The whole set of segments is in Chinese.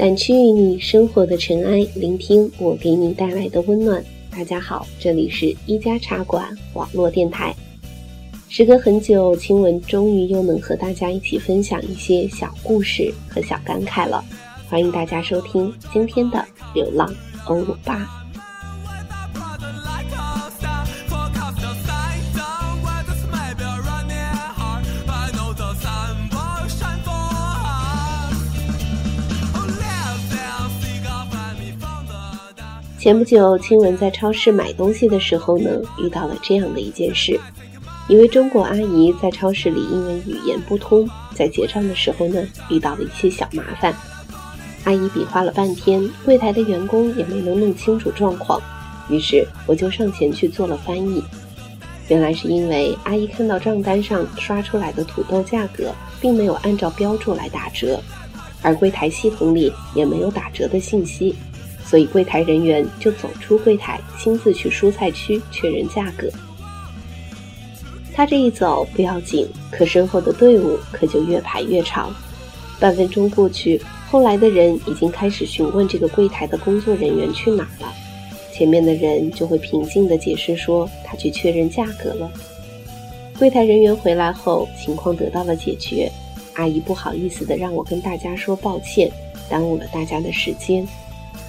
掸去你生活的尘埃，聆听我给你带来的温暖。大家好，这里是一家茶馆网络电台。时隔很久，亲文终于又能和大家一起分享一些小故事和小感慨了。欢迎大家收听今天的《流浪欧鲁巴》。前不久，亲文在超市买东西的时候呢，遇到了这样的一件事：一位中国阿姨在超市里因为语言不通，在结账的时候呢，遇到了一些小麻烦。阿姨比划了半天，柜台的员工也没能弄清楚状况，于是我就上前去做了翻译。原来是因为阿姨看到账单上刷出来的土豆价格并没有按照标注来打折，而柜台系统里也没有打折的信息。所以柜台人员就走出柜台，亲自去蔬菜区确认价格。他这一走不要紧，可身后的队伍可就越排越长。半分钟过去，后来的人已经开始询问这个柜台的工作人员去哪儿了。前面的人就会平静地解释说他去确认价格了。柜台人员回来后，情况得到了解决。阿姨不好意思地让我跟大家说抱歉，耽误了大家的时间。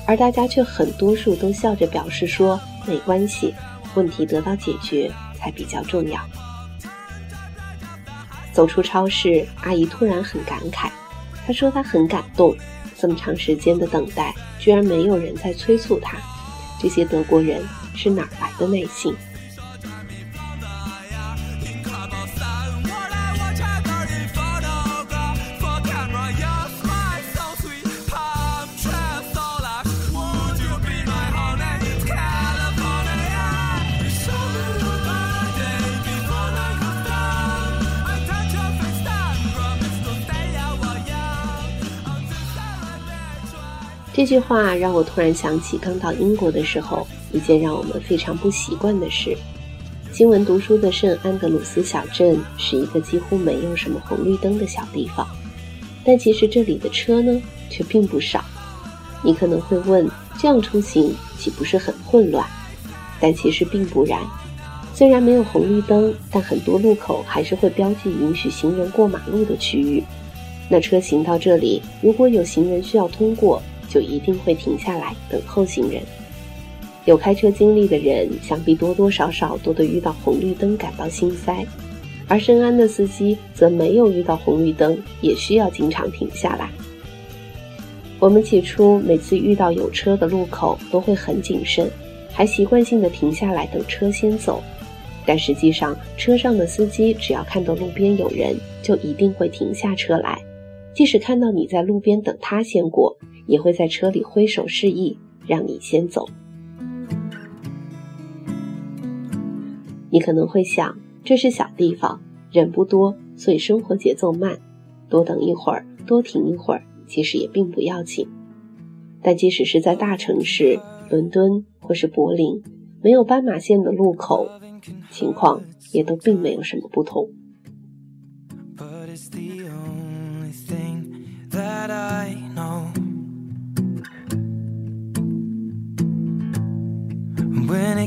而大家却很多数都笑着表示说没关系，问题得到解决才比较重要。走出超市，阿姨突然很感慨，她说她很感动，这么长时间的等待，居然没有人在催促她。这些德国人是哪来的耐心？这句话让我突然想起刚到英国的时候一件让我们非常不习惯的事。新闻读书的圣安德鲁斯小镇是一个几乎没有什么红绿灯的小地方，但其实这里的车呢却并不少。你可能会问，这样出行岂不是很混乱？但其实并不然。虽然没有红绿灯，但很多路口还是会标记允许行人过马路的区域。那车行到这里，如果有行人需要通过，就一定会停下来等候行人。有开车经历的人，想必多多少少都对遇到红绿灯感到心塞，而深安的司机则没有遇到红绿灯，也需要经常停下来。我们起初每次遇到有车的路口都会很谨慎，还习惯性的停下来等车先走。但实际上，车上的司机只要看到路边有人，就一定会停下车来，即使看到你在路边等他先过。也会在车里挥手示意，让你先走。你可能会想，这是小地方，人不多，所以生活节奏慢，多等一会儿，多停一会儿，其实也并不要紧。但即使是在大城市，伦敦或是柏林，没有斑马线的路口，情况也都并没有什么不同。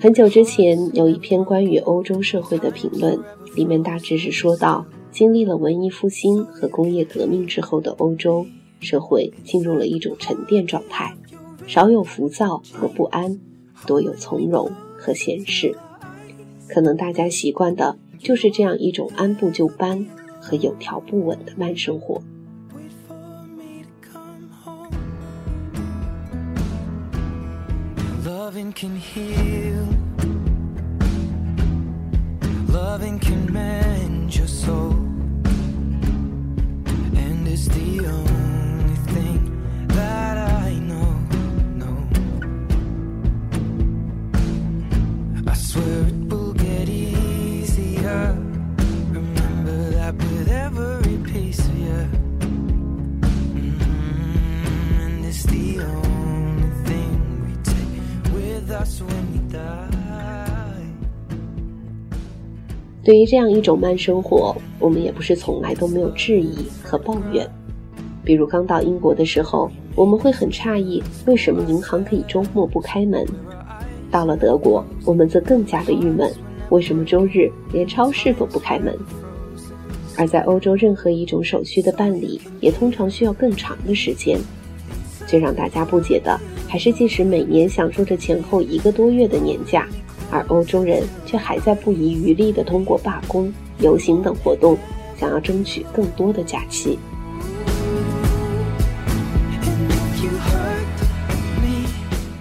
很久之前，有一篇关于欧洲社会的评论，里面大致是说到，经历了文艺复兴和工业革命之后的欧洲社会进入了一种沉淀状态，少有浮躁和不安，多有从容和闲适。可能大家习惯的就是这样一种按部就班和有条不紊的慢生活。Loving can heal. 对于这样一种慢生活我们也不是从来都没有质疑和抱怨比如刚到英国的时候我们会很诧异为什么银行可以周末不开门。到了德国我们则更加的郁闷为什么周日连超市都不开门？而在欧洲任何一种手续的办理也通常需要更长的时间最让大家不解的还是即使每年享受着前后一个多月的年假。而欧洲人却还在不遗余力地通过罢工、游行等活动，想要争取更多的假期。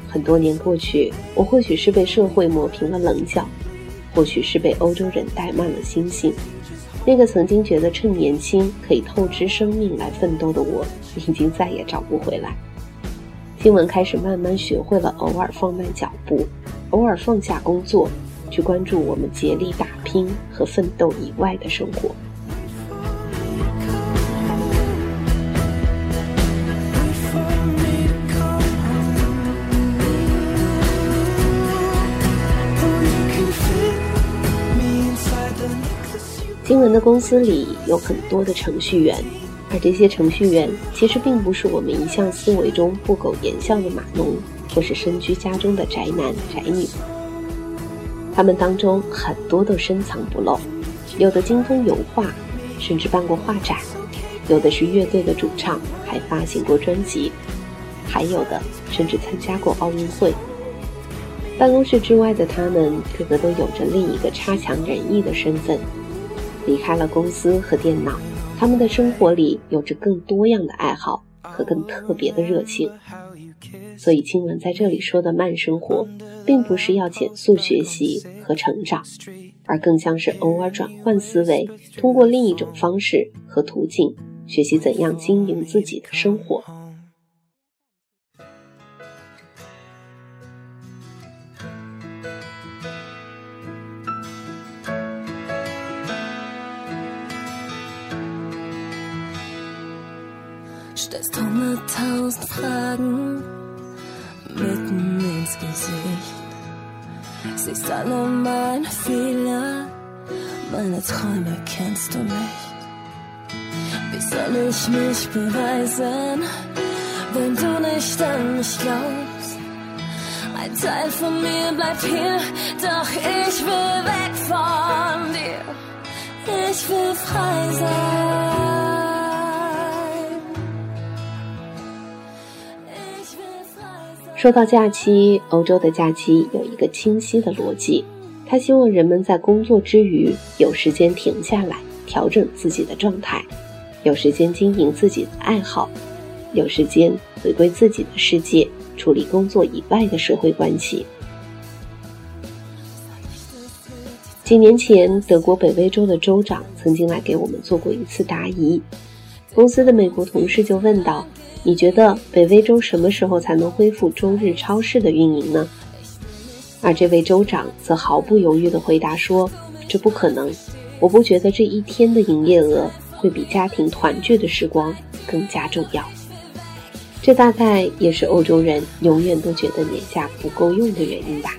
很多年过去，我或许是被社会磨平了棱角，或许是被欧洲人怠慢了心性。那个曾经觉得趁年轻可以透支生命来奋斗的我，已经再也找不回来。新闻开始慢慢学会了偶尔放慢脚步。偶尔放下工作，去关注我们竭力打拼和奋斗以外的生活。新闻的公司里有很多的程序员，而这些程序员其实并不是我们一向思维中不苟言笑的码农。或是身居家中的宅男宅女，他们当中很多都深藏不露，有的精通油画，甚至办过画展；有的是乐队的主唱，还发行过专辑；还有的甚至参加过奥运会。办公室之外的他们，个个都有着另一个差强人意的身份。离开了公司和电脑，他们的生活里有着更多样的爱好和更特别的热情。所以，青文在这里说的慢生活，并不是要减速学习和成长，而更像是偶尔转换思维，通过另一种方式和途径，学习怎样经营自己的生活。Siehst alle meine Fehler, meine Träume kennst du nicht. Wie soll ich mich beweisen, wenn du nicht an mich glaubst? Ein Teil von mir bleibt hier, doch ich will weg von dir. Ich will frei sein. 说到假期，欧洲的假期有一个清晰的逻辑，他希望人们在工作之余有时间停下来，调整自己的状态，有时间经营自己的爱好，有时间回归自己的世界，处理工作以外的社会关系。几年前，德国北威州的州长曾经来给我们做过一次答疑，公司的美国同事就问道。你觉得北威州什么时候才能恢复周日超市的运营呢？而这位州长则毫不犹豫地回答说：“这不可能，我不觉得这一天的营业额会比家庭团聚的时光更加重要。”这大概也是欧洲人永远都觉得年假不够用的原因吧。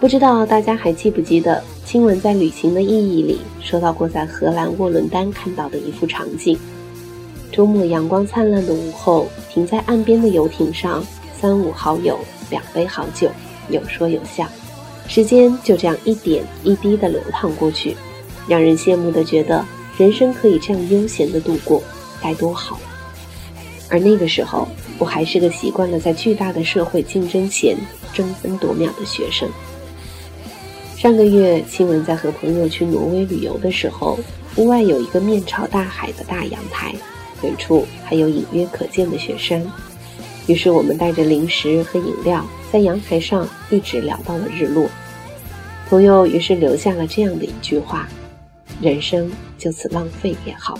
不知道大家还记不记得，亲吻在旅行的意义里说到过在荷兰沃伦丹看到的一幅场景：周末阳光灿烂的午后，停在岸边的游艇上，三五好友，两杯好酒，有说有笑，时间就这样一点一滴的流淌过去，让人羡慕的觉得人生可以这样悠闲的度过，该多好。而那个时候，我还是个习惯了在巨大的社会竞争前争分夺秒的学生。上个月，新闻在和朋友去挪威旅游的时候，屋外有一个面朝大海的大阳台，远处还有隐约可见的雪山。于是我们带着零食和饮料，在阳台上一直聊到了日落。朋友于是留下了这样的一句话：“人生就此浪费也好。”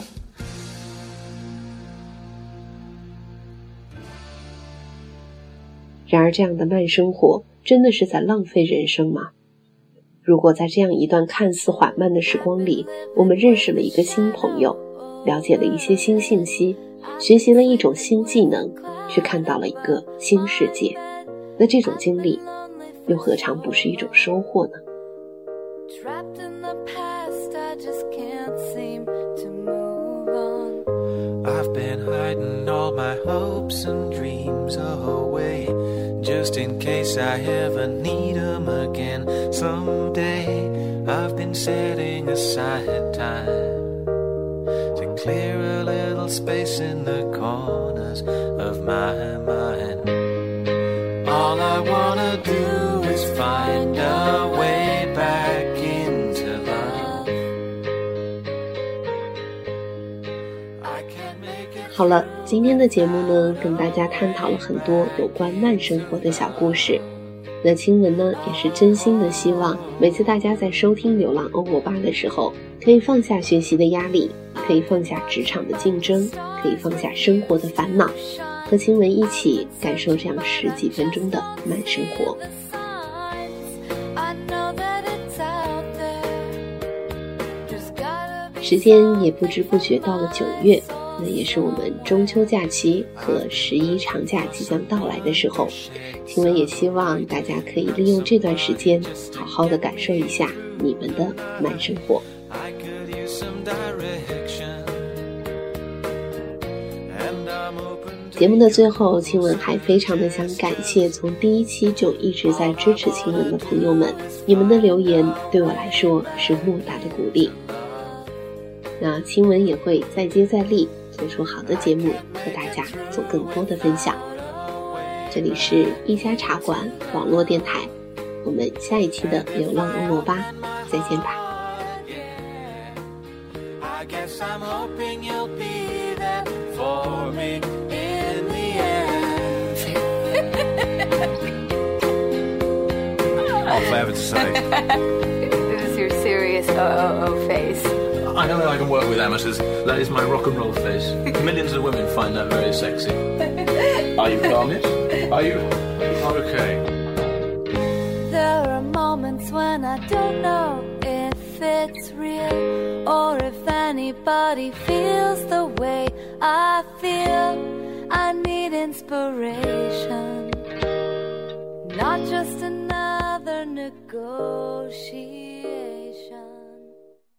然而，这样的慢生活真的是在浪费人生吗？如果在这样一段看似缓慢的时光里，我们认识了一个新朋友，了解了一些新信息，学习了一种新技能，去看到了一个新世界，那这种经历又何尝不是一种收获呢？just in case I ever need them again someday. I've been setting aside time to clear a little space in the corners of my mind. All I wanna do is find a way back into love. I can't make it. 好了。今天的节目呢，跟大家探讨了很多有关慢生活的小故事。那青文呢，也是真心的希望，每次大家在收听《流浪欧欧巴》的时候，可以放下学习的压力，可以放下职场的竞争，可以放下生活的烦恼，和青文一起感受这样十几分钟的慢生活。时间也不知不觉到了九月。那也是我们中秋假期和十一长假即将到来的时候，听闻也希望大家可以利用这段时间，好好的感受一下你们的慢生活。节目的最后，晴雯还非常的想感谢从第一期就一直在支持晴雯的朋友们，你们的留言对我来说是莫大的鼓励。那青文也会再接再厉。做出好的节目，和大家做更多的分享。这里是一家茶馆网络电台，我们下一期的流浪欧罗巴再见吧。I know I can work with amateurs. That is my rock and roll face. Millions of women find that very sexy. Are you calm Are you okay? There are moments when I don't know if it's real or if anybody feels the way I feel. I need inspiration, not just another negotiation.